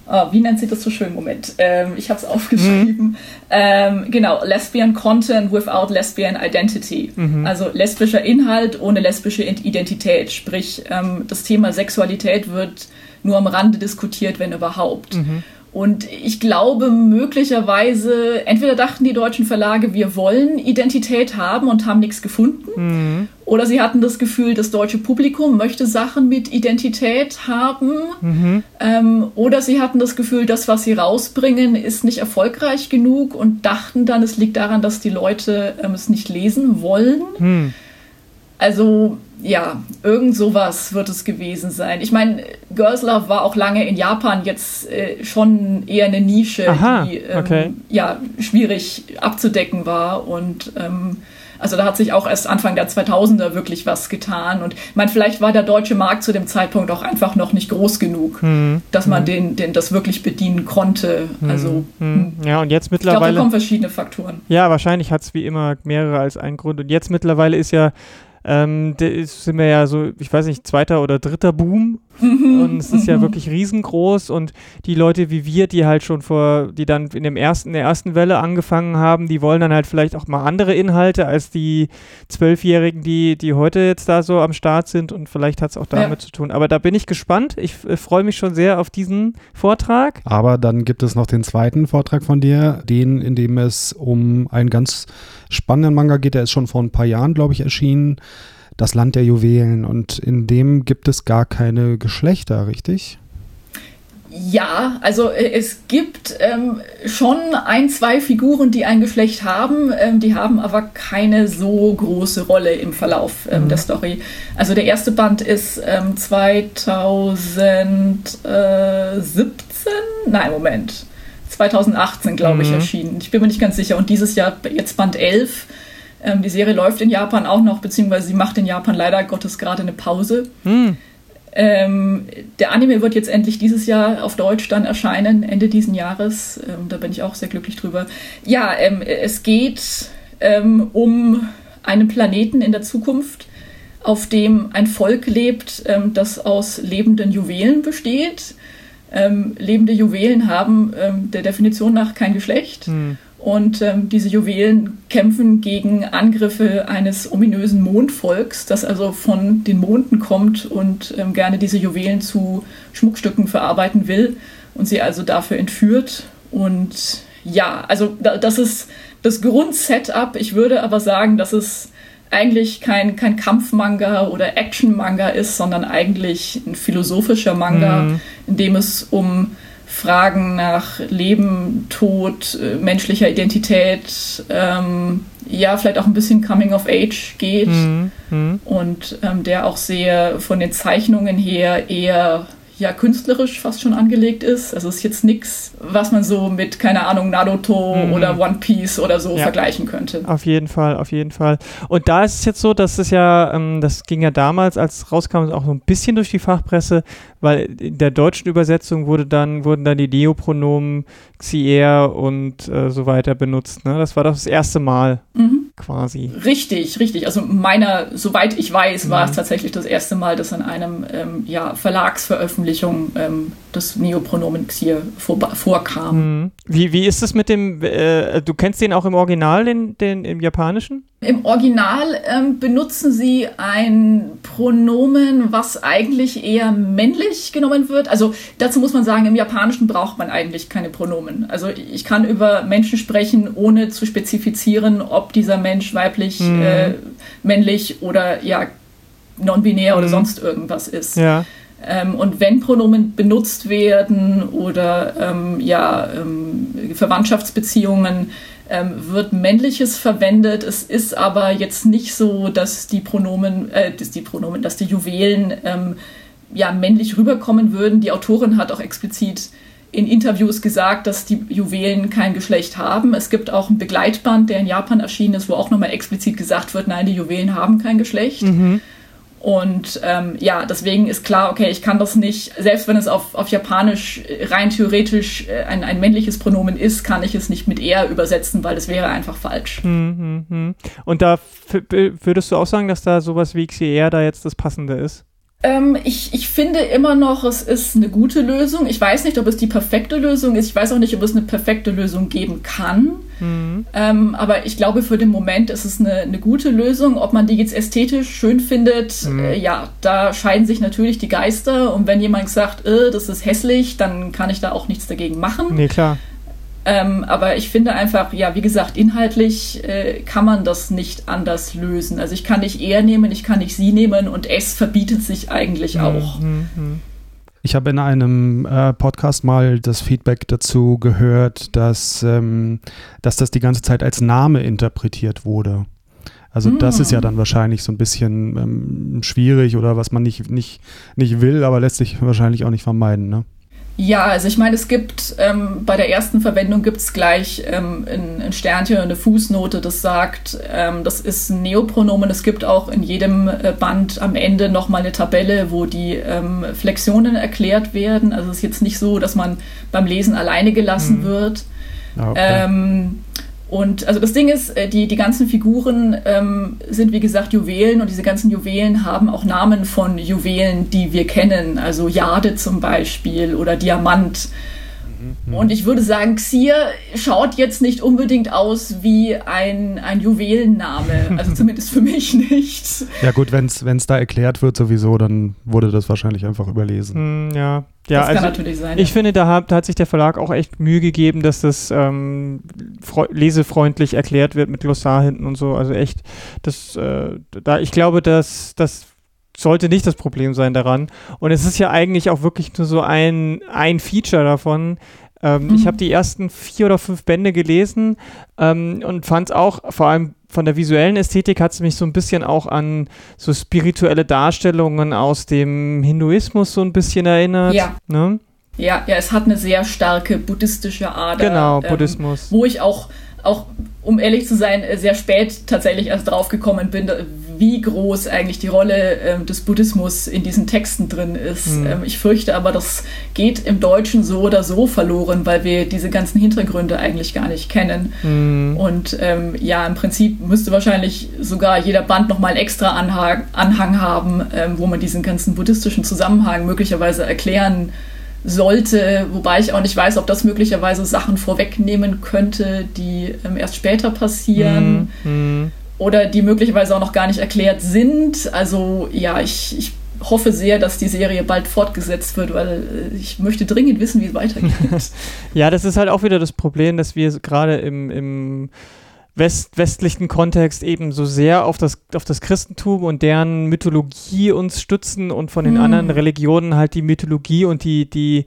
[SPEAKER 3] oh, wie nennt sie das so schön? Moment, ähm, ich habe es aufgeschrieben. Mhm. genau, Lesbian Content without Lesbian Identity. Mhm. Also lesbischer Inhalt ohne lesbische Identität. Sprich, ähm, das Thema Sexualität wird nur am Rande diskutiert, wenn überhaupt. Mhm. Und ich glaube, möglicherweise, entweder dachten die deutschen Verlage, wir wollen Identität haben und haben nichts gefunden, mhm. oder sie hatten das Gefühl, das deutsche Publikum möchte Sachen mit Identität haben, mhm. ähm, oder sie hatten das Gefühl, das, was sie rausbringen, ist nicht erfolgreich genug und dachten dann, es liegt daran, dass die Leute ähm, es nicht lesen wollen. Mhm. Also ja, irgend sowas wird es gewesen sein. Ich meine, Girls Love war auch lange in Japan jetzt äh, schon eher eine Nische, Aha, die ähm, okay. ja, schwierig abzudecken war. Und ähm, also da hat sich auch erst Anfang der 2000er wirklich was getan. Und ich meine, vielleicht war der deutsche Markt zu dem Zeitpunkt auch einfach noch nicht groß genug, hm. dass man hm. den, den das wirklich bedienen konnte. Hm. Also
[SPEAKER 1] hm. ja, und jetzt mittlerweile. Ich glaube,
[SPEAKER 3] da kommen verschiedene Faktoren.
[SPEAKER 1] Ja, wahrscheinlich hat es wie immer mehrere als einen Grund. Und jetzt mittlerweile ist ja ähm, da sind wir ja so, ich weiß nicht, zweiter oder dritter Boom. Und es ist ja wirklich riesengroß und die Leute wie wir, die halt schon vor, die dann in dem ersten, in der ersten Welle angefangen haben, die wollen dann halt vielleicht auch mal andere Inhalte als die Zwölfjährigen, die, die heute jetzt da so am Start sind und vielleicht hat es auch damit ja. zu tun. Aber da bin ich gespannt. Ich äh, freue mich schon sehr auf diesen Vortrag.
[SPEAKER 2] Aber dann gibt es noch den zweiten Vortrag von dir, den, in dem es um einen ganz spannenden Manga geht. Der ist schon vor ein paar Jahren, glaube ich, erschienen. Das Land der Juwelen. Und in dem gibt es gar keine Geschlechter, richtig?
[SPEAKER 3] Ja, also äh, es gibt ähm, schon ein, zwei Figuren, die ein Geschlecht haben, ähm, die haben aber keine so große Rolle im Verlauf ähm, mhm. der Story. Also der erste Band ist 2017, ähm, nein, Moment, 2018, glaube ich, mhm. erschienen. Ich bin mir nicht ganz sicher. Und dieses Jahr jetzt Band 11. Ähm, die Serie läuft in Japan auch noch, beziehungsweise sie macht in Japan leider Gottes gerade eine Pause. Mhm. Ähm, der Anime wird jetzt endlich dieses Jahr auf Deutsch dann erscheinen, Ende diesen Jahres. Ähm, da bin ich auch sehr glücklich drüber. Ja, ähm, es geht ähm, um einen Planeten in der Zukunft, auf dem ein Volk lebt, ähm, das aus lebenden Juwelen besteht Ähm, lebende Juwelen haben der Definition nach kein Geschlecht. Mhm. Und ähm, diese Juwelen kämpfen gegen Angriffe eines ominösen Mondvolks, das also von den Monden kommt und ähm, gerne diese Juwelen zu Schmuckstücken verarbeiten will und sie also dafür entführt. Und ja, also da, das ist das Grundsetup. Ich würde aber sagen, dass es eigentlich kein, kein Kampfmanga oder Action-Manga ist, sondern eigentlich ein philosophischer Manga, mhm. in dem es um Fragen nach Leben, Tod, äh, menschlicher Identität, ähm, ja, vielleicht auch ein bisschen Coming of Age geht mhm. Mhm. und ähm, der auch sehr von den Zeichnungen her eher ja künstlerisch fast schon angelegt ist. Also es ist jetzt nichts, was man so mit, keine Ahnung, Naruto mhm. oder One Piece oder so ja. vergleichen könnte.
[SPEAKER 1] Auf jeden Fall, auf jeden Fall. Und da ist es jetzt so, dass es ja, ähm, das ging ja damals, als rauskam, auch so ein bisschen durch die Fachpresse, weil in der deutschen Übersetzung wurde dann, wurden dann die Neopronomen Xier und äh, so weiter benutzt. Ne? Das war das erste Mal. Mhm quasi.
[SPEAKER 3] Richtig, richtig. Also meiner, soweit ich weiß, war mhm. es tatsächlich das erste Mal, dass in einem ähm, ja, Verlagsveröffentlichung ähm, das Neopronomen Xier vor, vorkam.
[SPEAKER 1] Mhm. Wie, wie ist es mit dem, äh, du kennst den auch im Original, den, den im Japanischen?
[SPEAKER 3] Im Original ähm, benutzen sie ein Pronomen, was eigentlich eher männlich genommen wird. Also dazu muss man sagen, im Japanischen braucht man eigentlich keine Pronomen. Also ich kann über Menschen sprechen, ohne zu spezifizieren, ob dieser Mensch weiblich, mhm. äh, männlich oder ja non-binär mhm. oder sonst irgendwas ist.
[SPEAKER 1] Ja.
[SPEAKER 3] Ähm, und wenn Pronomen benutzt werden oder ähm, ja, ähm, Verwandtschaftsbeziehungen, ähm, wird männliches verwendet. Es ist aber jetzt nicht so, dass die Pronomen, äh, dass die Pronomen, dass die Juwelen ähm, ja männlich rüberkommen würden. Die Autorin hat auch explizit in Interviews gesagt, dass die Juwelen kein Geschlecht haben. Es gibt auch ein Begleitband, der in Japan erschienen ist, wo auch nochmal explizit gesagt wird, nein, die Juwelen haben kein Geschlecht. Mhm. Und ähm, ja, deswegen ist klar, okay, ich kann das nicht, selbst wenn es auf, auf Japanisch rein theoretisch äh, ein, ein männliches Pronomen ist, kann ich es nicht mit er übersetzen, weil das wäre einfach falsch. Hm,
[SPEAKER 1] hm, hm. Und da würdest du auch sagen, dass da sowas wie XER da jetzt das Passende ist?
[SPEAKER 3] Ähm, ich, ich finde immer noch, es ist eine gute Lösung. Ich weiß nicht, ob es die perfekte Lösung ist. Ich weiß auch nicht, ob es eine perfekte Lösung geben kann. Mhm. Ähm, aber ich glaube, für den Moment ist es eine, eine gute Lösung. Ob man die jetzt ästhetisch schön findet, mhm. äh, ja, da scheiden sich natürlich die Geister. Und wenn jemand sagt, äh, das ist hässlich, dann kann ich da auch nichts dagegen machen.
[SPEAKER 1] Nee, klar.
[SPEAKER 3] Ähm, aber ich finde einfach, ja, wie gesagt, inhaltlich äh, kann man das nicht anders lösen. Also ich kann nicht er nehmen, ich kann nicht sie nehmen und es verbietet sich eigentlich mhm, auch. Mhm.
[SPEAKER 2] Ich habe in einem äh, Podcast mal das Feedback dazu gehört, dass, ähm, dass das die ganze Zeit als Name interpretiert wurde. Also mm. das ist ja dann wahrscheinlich so ein bisschen ähm, schwierig oder was man nicht, nicht, nicht will, aber lässt sich wahrscheinlich auch nicht vermeiden. Ne?
[SPEAKER 3] Ja, also ich meine, es gibt ähm, bei der ersten Verwendung gibt es gleich ähm, ein, ein, Sternchen eine Fußnote, das sagt, ähm, das ist ein Neopronomen. Es gibt auch in jedem äh, Band am Ende nochmal eine Tabelle, wo die ähm, Flexionen erklärt werden. Also es ist jetzt nicht so, dass man beim Lesen alleine gelassen mhm. wird. Ah, okay. Ähm, und also das Ding ist, äh, die, die ganzen Figuren ähm, sind wie gesagt Juwelen und diese ganzen Juwelen haben auch Namen von Juwelen, die wir kennen. Also Jade zum Beispiel oder Diamant. Mhm. Und ich würde sagen, Xir schaut jetzt nicht unbedingt aus wie ein, ein Juwelenname. (laughs) Also zumindest für mich nicht.
[SPEAKER 2] Ja, gut, wenn es da erklärt wird, sowieso, dann wurde das wahrscheinlich einfach überlesen.
[SPEAKER 1] Mm, ja. Ja, das also kann natürlich sein. Ich ja. finde, da hat, da hat, sich der Verlag auch echt Mühe gegeben, dass das ähm, lesefreundlich erklärt wird mit Glossar hinten und so. Also echt, das, äh, da, ich glaube, dass das sollte nicht das Problem sein daran. Und es ist ja eigentlich auch wirklich nur so ein, ein Feature davon, ähm, mhm. Ich habe die ersten vier oder fünf Bände gelesen ähm, und fand es auch, vor allem von der visuellen Ästhetik hat es mich so ein bisschen auch an so spirituelle Darstellungen aus dem Hinduismus so ein bisschen erinnert.
[SPEAKER 3] Ja. Ne? Ja, ja, es hat eine sehr starke buddhistische Ader.
[SPEAKER 1] Genau, ähm, Buddhismus.
[SPEAKER 3] Wo ich auch, auch, um ehrlich zu sein, sehr spät tatsächlich erst drauf gekommen bin, wie groß eigentlich die Rolle ähm, des Buddhismus in diesen Texten drin ist. Mhm. Ähm, ich fürchte aber, das geht im Deutschen so oder so verloren, weil wir diese ganzen Hintergründe eigentlich gar nicht kennen. Mhm. Und ähm, ja, im Prinzip müsste wahrscheinlich sogar jeder Band nochmal einen extra Anhang, Anhang haben, ähm, wo man diesen ganzen buddhistischen Zusammenhang möglicherweise erklären sollte, wobei ich auch nicht weiß, ob das möglicherweise Sachen vorwegnehmen könnte, die ähm, erst später passieren mm, mm. oder die möglicherweise auch noch gar nicht erklärt sind. Also ja, ich, ich hoffe sehr, dass die Serie bald fortgesetzt wird, weil äh, ich möchte dringend wissen, wie es weitergeht. (laughs)
[SPEAKER 1] ja, das ist halt auch wieder das Problem, dass wir gerade im, im West, westlichen Kontext eben so sehr auf das, auf das Christentum und deren Mythologie uns stützen und von den mm. anderen Religionen halt die Mythologie und die, die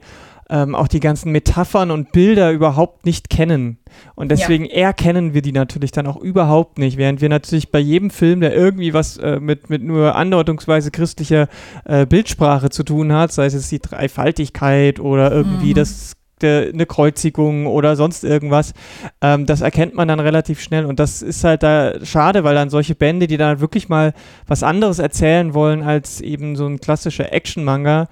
[SPEAKER 1] ähm, auch die ganzen Metaphern und Bilder überhaupt nicht kennen. Und deswegen ja. erkennen wir die natürlich dann auch überhaupt nicht, während wir natürlich bei jedem Film, der irgendwie was äh, mit, mit nur andeutungsweise christlicher äh, Bildsprache zu tun hat, sei es jetzt die Dreifaltigkeit oder irgendwie mhm. das eine Kreuzigung oder sonst irgendwas. Ähm, das erkennt man dann relativ schnell und das ist halt da schade, weil dann solche Bände, die dann wirklich mal was anderes erzählen wollen als eben so ein klassischer Action-Manga,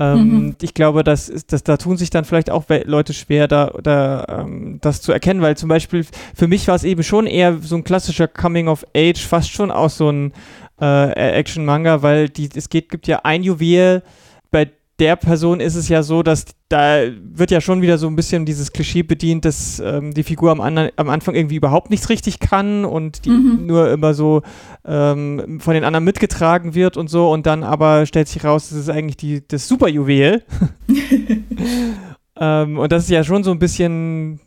[SPEAKER 1] ähm, mhm. Ich glaube, das ist, das, da tun sich dann vielleicht auch Leute schwer, da, da ähm, das zu erkennen, weil zum Beispiel für mich war es eben schon eher so ein klassischer Coming of Age, fast schon auch so ein äh, Action-Manga, weil die, es geht, gibt ja ein Juwel, bei der Person ist es ja so, dass da wird ja schon wieder so ein bisschen dieses Klischee bedient, dass ähm, die Figur am, anderen, am Anfang irgendwie überhaupt nichts richtig kann und die mhm. nur immer so ähm, von den anderen mitgetragen wird und so und dann aber stellt sich raus, das ist eigentlich die, das Superjuwel. (laughs) ähm, und das ist ja schon so ein bisschen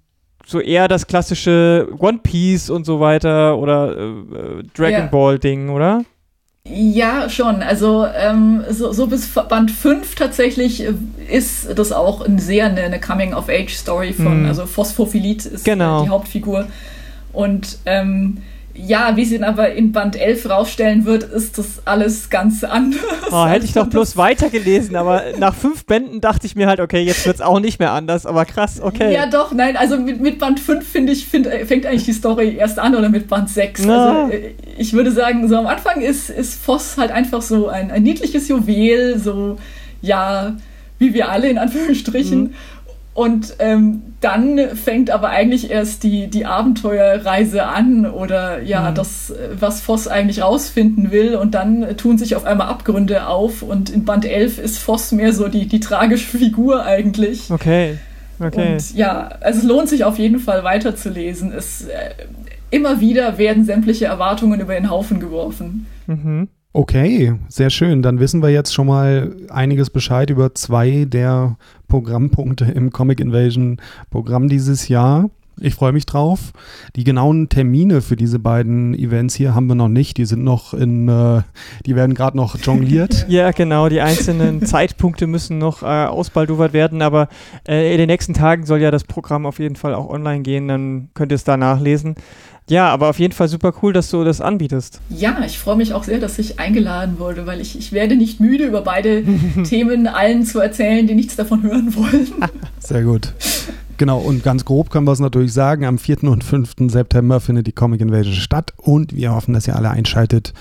[SPEAKER 1] so eher das klassische One Piece und so weiter oder äh, äh Dragon ja. Ball Ding, oder?
[SPEAKER 3] Ja, schon. Also ähm, so, so, bis Band 5 tatsächlich äh, ist das auch ein sehr eine, eine Coming-of-Age-Story von, mm. also Phosphophilid ist genau. die Hauptfigur. Und ähm, ja, wie sie dann aber in Band 11 rausstellen wird, ist das alles ganz anders.
[SPEAKER 1] Oh, hätte ich doch bloß (laughs) weitergelesen, aber nach fünf Bänden dachte ich mir halt, okay, jetzt wird es auch nicht mehr anders, aber krass, okay.
[SPEAKER 3] Ja, doch, nein, also mit, mit Band 5 finde ich, find, fängt eigentlich die Story erst an oder mit Band 6. Ja. Also äh, ich würde sagen, so am Anfang ist, ist Voss halt einfach so ein, ein niedliches Juwel, so, ja, wie wir alle in Anführungsstrichen. Mhm. Und ähm, dann fängt aber eigentlich erst die, die Abenteuerreise an oder ja, mhm. das, was Voss eigentlich rausfinden will. Und dann tun sich auf einmal Abgründe auf. Und in Band 11 ist Voss mehr so die, die tragische Figur eigentlich.
[SPEAKER 1] Okay. Okay.
[SPEAKER 3] Und ja, also es lohnt sich auf jeden Fall weiterzulesen. Es, äh, immer wieder werden sämtliche Erwartungen über den Haufen geworfen.
[SPEAKER 2] Mhm. Okay, sehr schön. Dann wissen wir jetzt schon mal einiges Bescheid über zwei der Programmpunkte im Comic Invasion Programm dieses Jahr. Ich freue mich drauf. Die genauen Termine für diese beiden Events hier haben wir noch nicht. Die sind noch in, äh, die werden gerade noch jongliert. (laughs)
[SPEAKER 1] ja, genau. Die einzelnen (laughs) Zeitpunkte müssen noch äh, ausbaldowert werden. Aber äh, in den nächsten Tagen soll ja das Programm auf jeden Fall auch online gehen. Dann könnt ihr es da nachlesen. Ja, aber auf jeden Fall super cool, dass du das anbietest.
[SPEAKER 3] Ja, ich freue mich auch sehr, dass ich eingeladen wurde, weil ich, ich werde nicht müde, über beide (laughs) Themen allen zu erzählen, die nichts davon hören wollen.
[SPEAKER 2] Sehr gut. Genau, und ganz grob können wir es natürlich sagen, am 4. und 5. September findet die Comic Invasion statt und wir hoffen, dass ihr alle einschaltet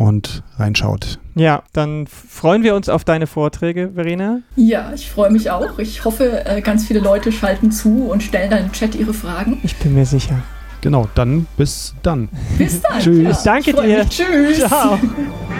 [SPEAKER 2] und reinschaut.
[SPEAKER 1] Ja, dann freuen wir uns auf deine Vorträge, Verena.
[SPEAKER 3] Ja, ich freue mich auch. Ich hoffe, äh, ganz viele Leute schalten zu und stellen dann im Chat ihre Fragen.
[SPEAKER 1] Ich bin mir sicher.
[SPEAKER 2] Genau, dann bis dann.
[SPEAKER 3] Bis dann.
[SPEAKER 1] Tschüss. Ja, Danke dir.
[SPEAKER 3] Tschüss. Ciao. (laughs)